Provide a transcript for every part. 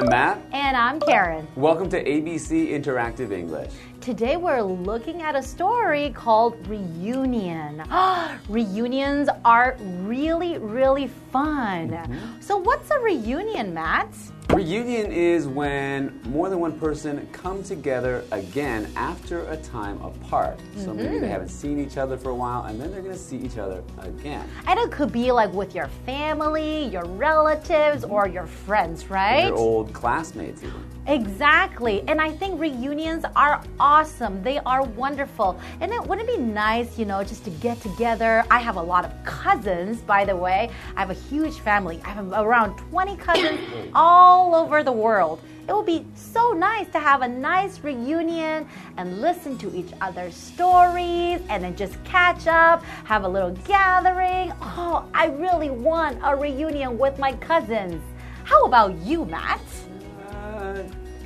I'm Matt. And I'm Karen. Welcome to ABC Interactive English. Today we're looking at a story called Reunion. Reunions are really, really fun. Mm -hmm. So, what's a reunion, Matt? Reunion is when more than one person come together again after a time apart. So mm -hmm. maybe they mm-hmm. haven't seen each other for a while and then they're going to see each other again. And it could be like with your family, your relatives, or your friends, right? Your old classmates even. Exactly. And I think reunions are awesome. They are wonderful. And it wouldn't it be nice, you know, just to get together. I have a lot of cousins, by the way. I have a huge family. I have around 20 cousins all all over the world. It would be so nice to have a nice reunion and listen to each other's stories and then just catch up, have a little gathering. Oh, I really want a reunion with my cousins. How about you, Matt?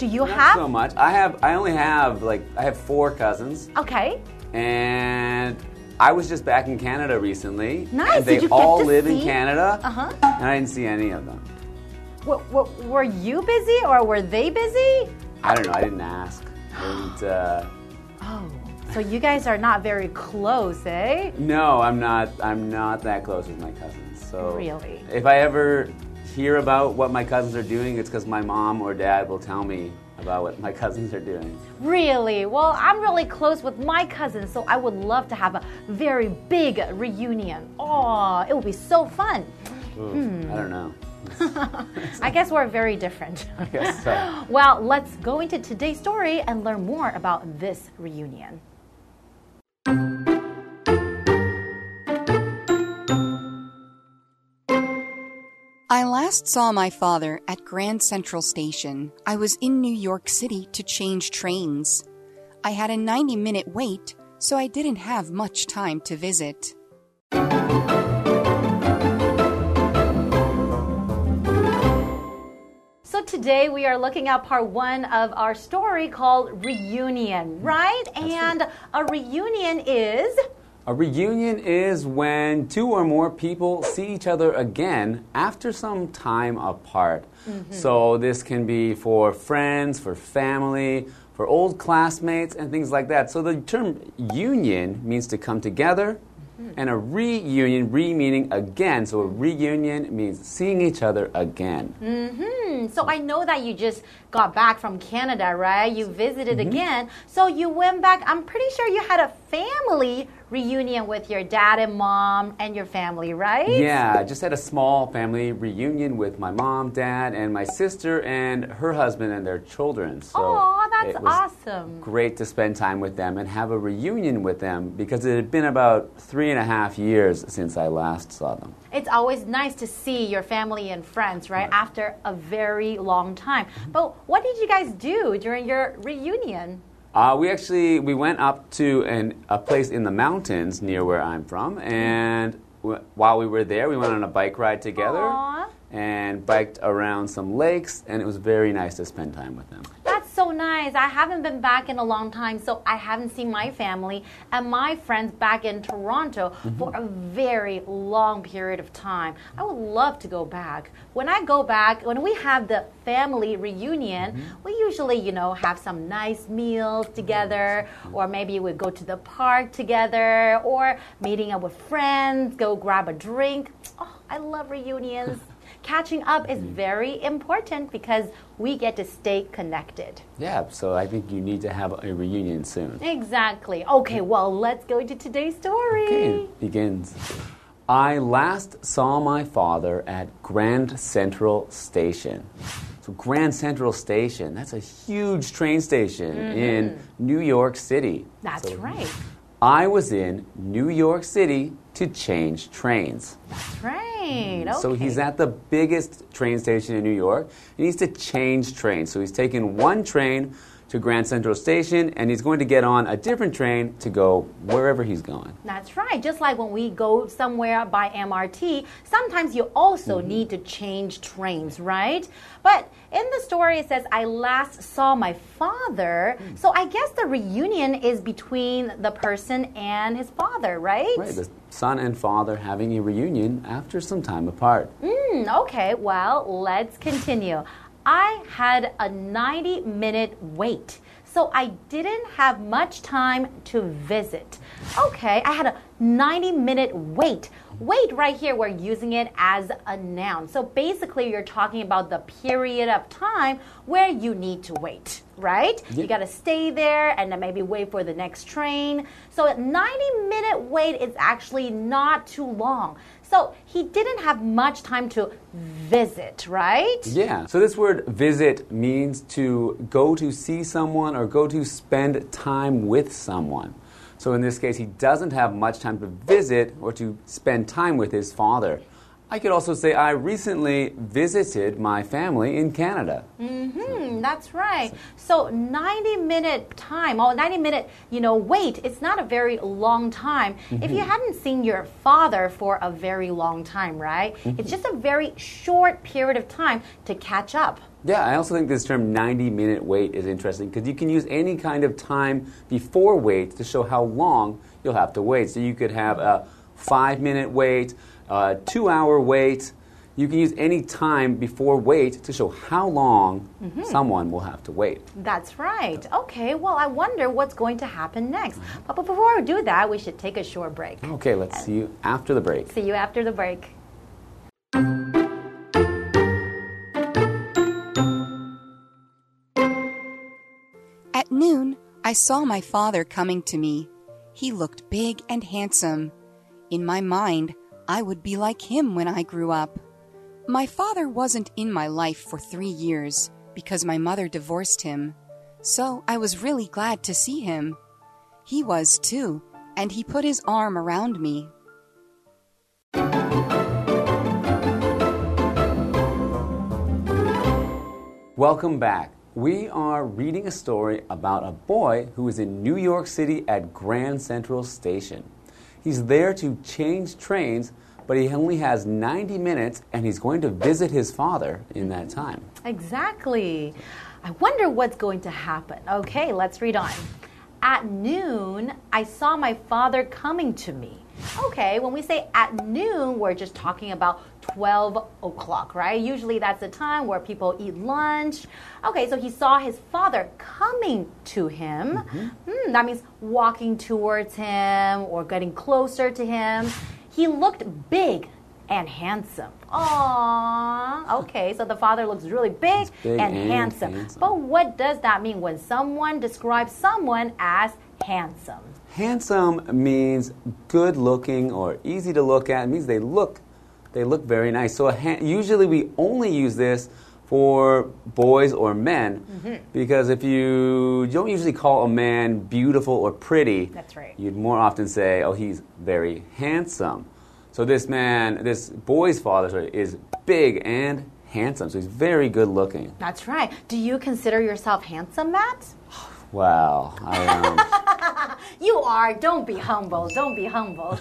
Do you not have so much? I have. I only have like I have four cousins. Okay. And I was just back in Canada recently. Nice. And they Did you all get to live see? in Canada. Uh huh. And I didn't see any of them What? were you busy or were they busy? I don't know. I didn't ask. And, uh, oh, so you guys are not very close, eh? No, I'm not. I'm not that close with my cousins. So really, if I ever hear about what my cousins are doing, it's because my mom or dad will tell me about what my cousins are doing. Really? Well, I'm really close with my cousins, so I would love to have a very big reunion. Oh, it would be so fun. Ooh, hmm. I don't know. I guess we're very different. I guess so. well, let's go into today's story and learn more about this reunion. I last saw my father at Grand Central Station. I was in New York City to change trains. I had a 90 minute wait, so I didn't have much time to visit. So today we are looking at part one of our story called Reunion, right? That's and right. a reunion is. A reunion is when two or more people see each other again after some time apart. Mm -hmm. So this can be for friends, for family, for old classmates, and things like that. So the term union means to come together and a reunion, re meaning again. So a reunion means seeing each other again. Mm-hmm. So I know that you just got back from Canada, right? You visited mm-hmm. again. So you went back. I'm pretty sure you had a family reunion with your dad and mom and your family, right? Yeah, I just had a small family reunion with my mom, dad, and my sister and her husband and their children. So oh, that's awesome. Great to spend time with them and have a reunion with them because it had been about three and a half years since I last saw them. It's always nice to see your family and friends, right? right. After a very long time. But what did you guys do during your reunion? Uh, we actually we went up to an, a place in the mountains near where I'm from, and w- while we were there, we went on a bike ride together Aww. and biked around some lakes, and it was very nice to spend time with them nice. I haven't been back in a long time, so I haven't seen my family and my friends back in Toronto mm -hmm. for a very long period of time. I would love to go back. When I go back, when we have the family reunion, mm -hmm. we usually, you know, have some nice meals together, or maybe we go to the park together, or meeting up with friends, go grab a drink. Oh, I love reunions. Catching up is mm-hmm. very important because we get to stay connected. Yeah, so I think you need to have a reunion soon. Exactly. Okay, well, let's go into today's story. Okay, begins. I last saw my father at Grand Central Station. So, Grand Central Station, that's a huge train station mm -hmm. in New York City. That's so, right. I was in New York City to change trains. That's right. Okay. So he's at the biggest train station in New York. He needs to change trains. So he's taking one train to Grand Central Station, and he's going to get on a different train to go wherever he's going. That's right. Just like when we go somewhere by MRT, sometimes you also mm -hmm. need to change trains, right? But in the story, it says, I last saw my father. Mm. So I guess the reunion is between the person and his father, right? Right. The son and father having a reunion after some time apart. Mm, okay, well, let's continue. I had a 90 minute wait. So I didn't have much time to visit. Okay, I had a 90 minute wait. Wait right here, we're using it as a noun. So basically, you're talking about the period of time where you need to wait, right? You got to stay there and then maybe wait for the next train. So a 90 minute wait is actually not too long. So he didn't have much time to visit, right? Yeah. So this word visit means to go to see someone or go to spend time with someone. So in this case, he doesn't have much time to visit or to spend time with his father. I could also say I recently visited my family in Canada. Mm-hmm, that's right. So 90 minute time, oh, 90 minute, you know, wait, it's not a very long time. If you hadn't seen your father for a very long time, right? It's just a very short period of time to catch up. Yeah, I also think this term 90 minute wait is interesting because you can use any kind of time before wait to show how long you'll have to wait. So you could have a five minute wait, a two hour wait. You can use any time before wait to show how long mm-hmm. someone will have to wait. That's right. Okay, well, I wonder what's going to happen next. But but before we do that, we should take a short break. Okay, let's see you after the break. See you after the break. I saw my father coming to me. He looked big and handsome. In my mind, I would be like him when I grew up. My father wasn't in my life for three years because my mother divorced him, so I was really glad to see him. He was too, and he put his arm around me. Welcome back. We are reading a story about a boy who is in New York City at Grand Central Station. He's there to change trains, but he only has 90 minutes and he's going to visit his father in that time. Exactly. I wonder what's going to happen. Okay, let's read on. At noon, I saw my father coming to me. Okay, when we say at noon, we're just talking about 12 o'clock, right? Usually that's the time where people eat lunch. Okay, so he saw his father coming to him. Hmm, that means walking towards him or getting closer to him. He looked big and handsome. Aww. Okay, so the father looks really big, big and, and handsome. handsome. But what does that mean when someone describes someone as handsome? Handsome means good looking or easy to look at. It means they look they look very nice. So usually we only use this for boys or men mm-hmm. because if you, you don't usually call a man beautiful or pretty, That's right. You'd more often say, "Oh, he's very handsome." So this man, this boy's father, sorry, is big and handsome. So he's very good looking. That's right. Do you consider yourself handsome, Matt? Wow. I, um, You are. Don't be humble. Don't be humble.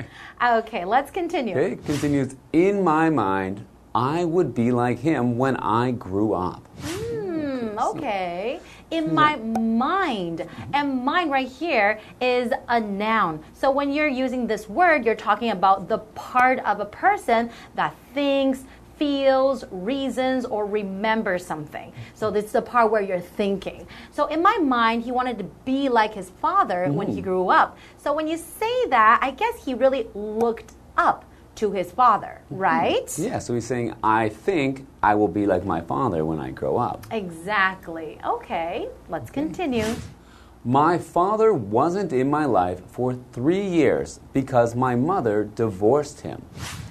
okay, let's continue. Okay, it continues. In my mind, I would be like him when I grew up. Hmm, okay. In my mind. And mind right here is a noun. So when you're using this word, you're talking about the part of a person that thinks, feels, reasons, or remembers something. So this is the part where you're thinking. So in my mind, he wanted to be like his father when he grew up. So when you say that, I guess he really looked up to his father, right? Yeah, so he's saying, I think I will be like my father when I grow up. Exactly. Okay, let's continue. My father wasn't in my life for three years because my mother divorced him.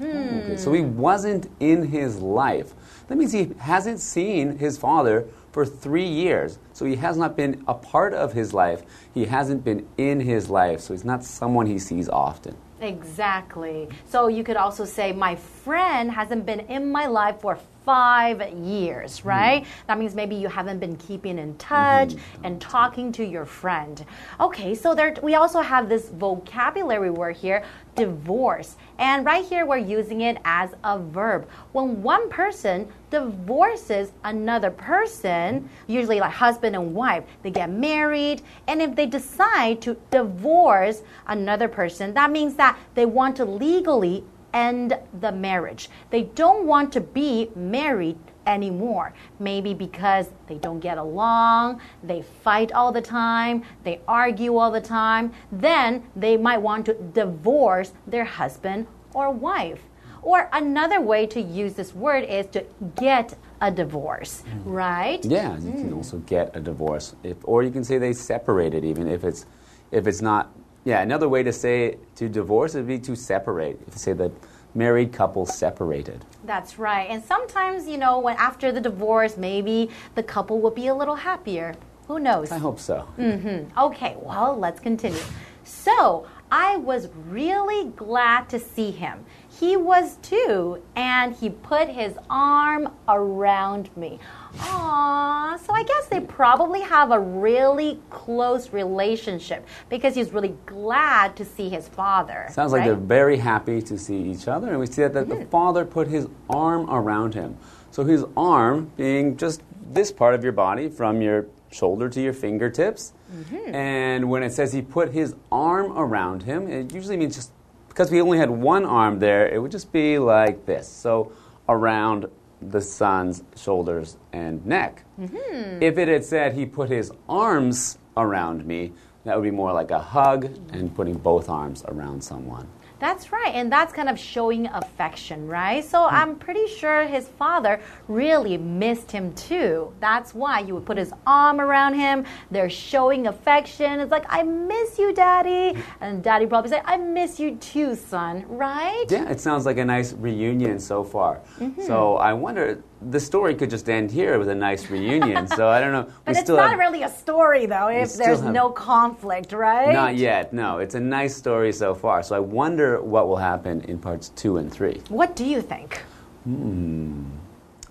Okay, so he hmm. wasn't in his life. That means he hasn't seen his father for three years. So he has not been a part of his life. He hasn't been in his life. So he's not someone he sees often. Exactly. So you could also say, My friend hasn't been in my life for five years, hmm. right? That means maybe you haven't been keeping in touch mm-hmm. and talking to your friend. Okay, so there we also have this vocabulary word here, divorce. And right here we're using it as a verb. When one person divorces another person, usually like husband and wife, they get married, and if they decide to divorce another person, that means that they want to legally end the marriage. They don't want to be married anymore. Maybe because they don't get along, they fight all the time, they argue all the time. Then they might want to divorce their husband or wife. Or another way to use this word is to get a divorce, mm. right? Yeah, you can mm. also get a divorce, if, or you can say they separated, even if it's if it's not. Yeah, another way to say to divorce would be to separate. If you say that married couple separated. That's right. And sometimes, you know, when after the divorce, maybe the couple will be a little happier. Who knows? I hope so. Mm -hmm. Okay, well, let's continue. So, I was really glad to see him. He was too, and he put his arm around me. Aww, so I guess they probably have a really close relationship because he's really glad to see his father. Sounds like they're very happy to see each other, and we see that, that the mm-hmm. father put his arm around him. So his arm being just this part of your body from your shoulder to your fingertips. Mm-hmm. And when it says he put his arm around him, it usually means just because we only had one arm there, it would just be like this. So around the son's shoulders and neck. Mm-hmm. If it had said he put his arms around me, that would be more like a hug and putting both arms around someone. That's right, and that's kind of showing affection, right? So Hmm. I'm pretty sure his father really missed him too. That's why you would put his arm around him. They're showing affection. It's like, I miss you, daddy. And daddy probably say, I miss you too, son, right? Yeah, it sounds like a nice reunion so far. Mm-hmm. So I wonder, the story could just end here with a nice reunion. so I don't know. But it's not really a story though if there's have- no conflict, right? Not yet, no. It's a nice story so far. So I wonder what will happen in parts two and three. What do you think? Hmm.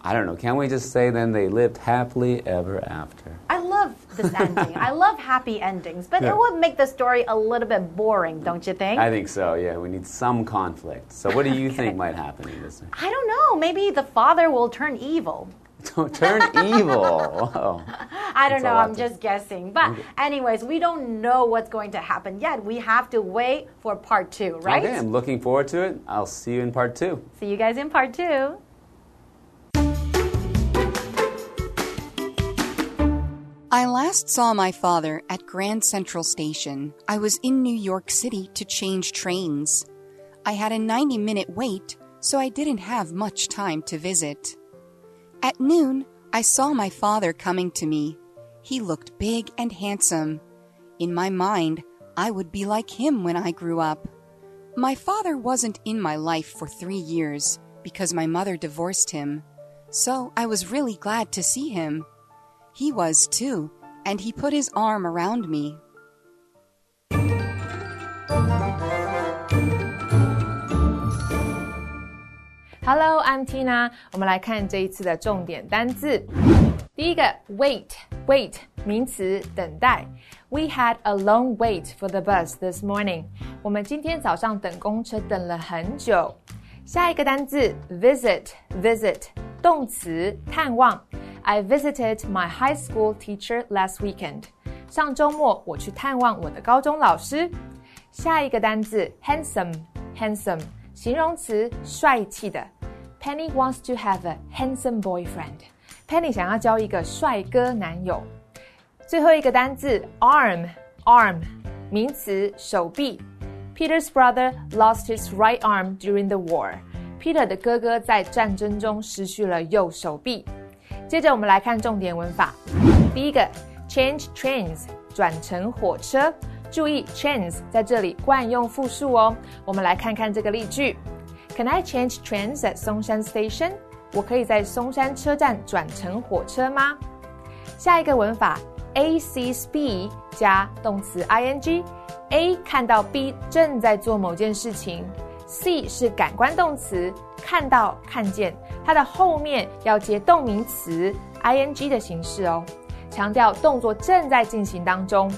I don't know. Can we just say then they lived happily ever after? I this ending. I love happy endings, but Yeah. it would make the story a little bit boring, don't you think? I think so, yeah. We need some conflict. So what do you think might happen in this? I don't know. Maybe the father will turn evil. Turn evil. Whoa. Oh. I don't know. I'm just guessing. But, anyways, we don't know what's going to happen yet. We have to wait for part two, right? Okay, I'm looking forward to it. I'll see you in part two. See you guys in part two. I last saw my father at Grand Central Station. I was in New York City to change trains. I had a 90 minute wait, so I didn't have much time to visit. At noon, I saw my father coming to me. He looked big and handsome. In my mind, I would be like him when I grew up. My father wasn't in my life for three years because my mother divorced him. So I was really glad to see him. He was too, and he put his arm around me. Hello, I'm Tina。我们来看这一次的重点单字。第一个，wait，wait 名词，等待。We had a long wait for the bus this morning。我们今天早上等公车等了很久。 下一个单字，visit，visit 动词，探望。I visited my high school teacher last weekend。上周末我去探望我的高中老师。下一个单字，handsome，handsome 形容词，帅气的。Penny wants to have a handsome boyfriend。Penny 想要交一个帅哥男友。最后一个单字，arm，arm 名词，手臂。Peter's brother lost his right arm during the war。Peter 的哥哥在战争中失去了右手臂。接着我们来看重点文法。第一个，change trains 转乘火车。注意，trains 在这里惯用复数哦。我们来看看这个例句：Can I change trains at Songshan Station？我可以在松山车站转乘火车吗？下一个文法，A sees B 加动词 ing。A 看到 B 正在做某件事情，C 是感官动词，看到、看见，它的后面要接动名词 ing 的形式哦，强调动作正在进行当中。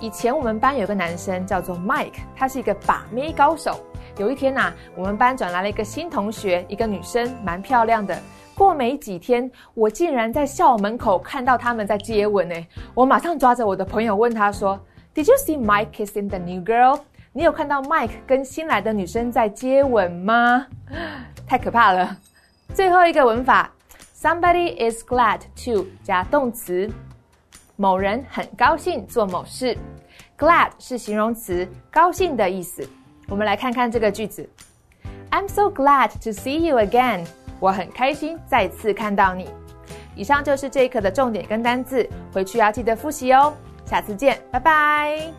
以前我们班有个男生叫做 Mike，他是一个把妹高手。有一天呐、我们班转来了一个新同学，一个女生，蛮漂亮的。过没几天，我竟然在校门口看到他们在接吻诶！我马上抓着我的朋友问他说：“Did you see Mike kissing the new girl？” 你有看到 Mike 跟新来的女生在接吻吗？太可怕了。最后一个文法，Somebody is glad to 加动词，某人很高兴做某事。Glad 是形容词，高兴的意思。我们来看看这个句子：I'm so glad to see you again。我很开心再次看到你。以上就是这一课的重点跟单字，回去要记得复习哦。下次见，拜拜。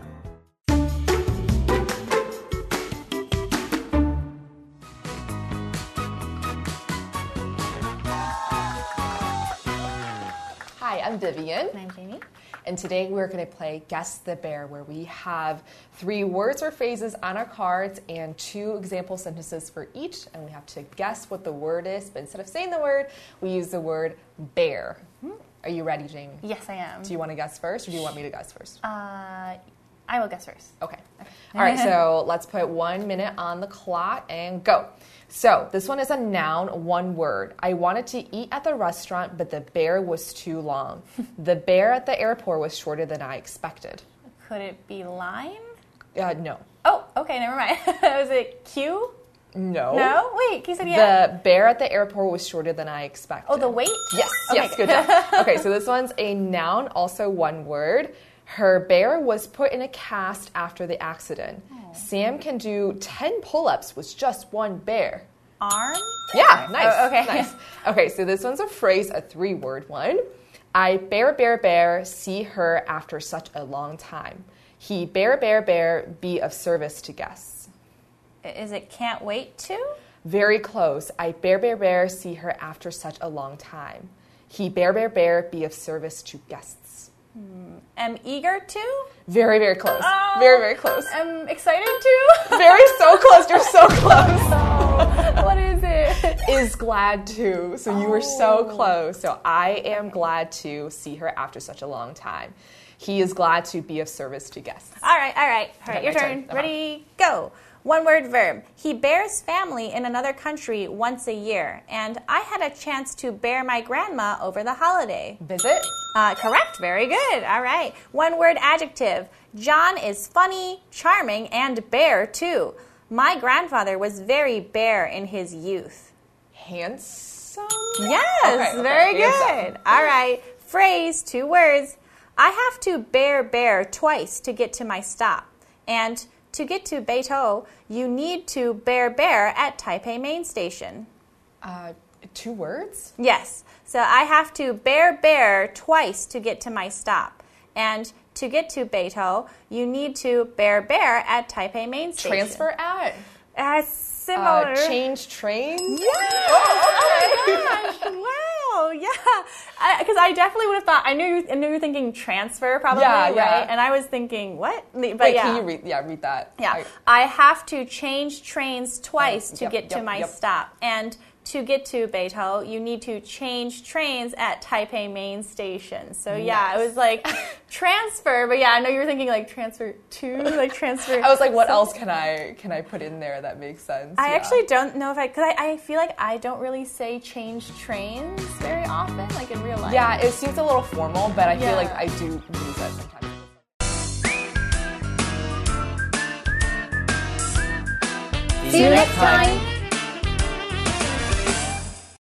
Hi, I'm Vivian. I'm Jamie. And today we're going to play Guess the Bear, where we have three words or phrases on our cards and two example sentences for each. And we have to guess what the word is. But instead of saying the word, we use the word bear. Are you ready, Jamie? Yes, I am. Do you want to guess first, or do you want me to guess first? Uh, I will guess first. Okay. All right, so let's put one minute on the clock and go. So this one is a noun, one word. I wanted to eat at the restaurant, but the bear was too long. the bear at the airport was shorter than I expected. Could it be lime? Uh, no. Oh, okay, never mind. Was it Q? No. No? Wait, he said yeah. The bear at the airport was shorter than I expected. oh, the weight? Yes, Okay, yes, good job. okay, so this one's a noun, also one word. Her bear was put in a cast after the accident. Oh. Sam can do 10 pull ups with just one bear. Arm? Yeah, nice. Oh, okay. Nice. Okay, so this one's a phrase, a three word one. I bear, bear, bear, see her after such a long time. He bear, bear, bear, be of service to guests. Is it can't wait to? Very close. I bear, bear, bear, see her after such a long time. He bear, bear, bear, be of service to guests. Hmm. Am eager to? Very, very close. Oh. Very, very close. Am excited to? Very so close. You're so close. Oh, what is it? Is glad to. So you were so Oh. close. So I am glad to see her after such a long time. He is glad to be of service to guests. All right, all right. All right, Okay, your turn. turn. Ready, go. One word verb. He bears family in another country once a year, and I had a chance to bear my grandma over the holiday. Visit. Uh, correct. Very good. All right. One word adjective. John is funny, charming, and bare too. My grandfather was very bare in his youth. Handsome. Yes, Okay, okay, very handsome. good. All right. Phrase, two words. I have to bear bear twice to get to my stop. And to get to Beitou, you need to bear bear at Taipei Main Station. Uh, two words. Yes. So I have to bear bear twice to get to my stop. And to get to Beitou, you need to bear bear at Taipei Main Station. Transfer at. Uh, similar. Uh, change trains. Yes! Oh, okay. Oh my gosh! Wow! Oh yeah, because I, definitely would have thought. I knew you. I knew you were thinking transfer, probably. Yeah, yeah. Right? And I was thinking what? But Wait, yeah. can you read? Yeah, read that. yeah, I- I have to change trains twice to yep, get to my yep. stop, and to get to Beitou, you need to change trains at Taipei Main Station. So yeah, it was like transfer, but yeah, I know you were thinking like transfer to, like transfer. I was like, what else can I can I put in there that makes sense? I Yeah. actually don't know if I, because I, I feel like I don't really say change trains very often, like in real life. Yeah, it seems a little formal, but I feel like I do use that sometimes. See you next time.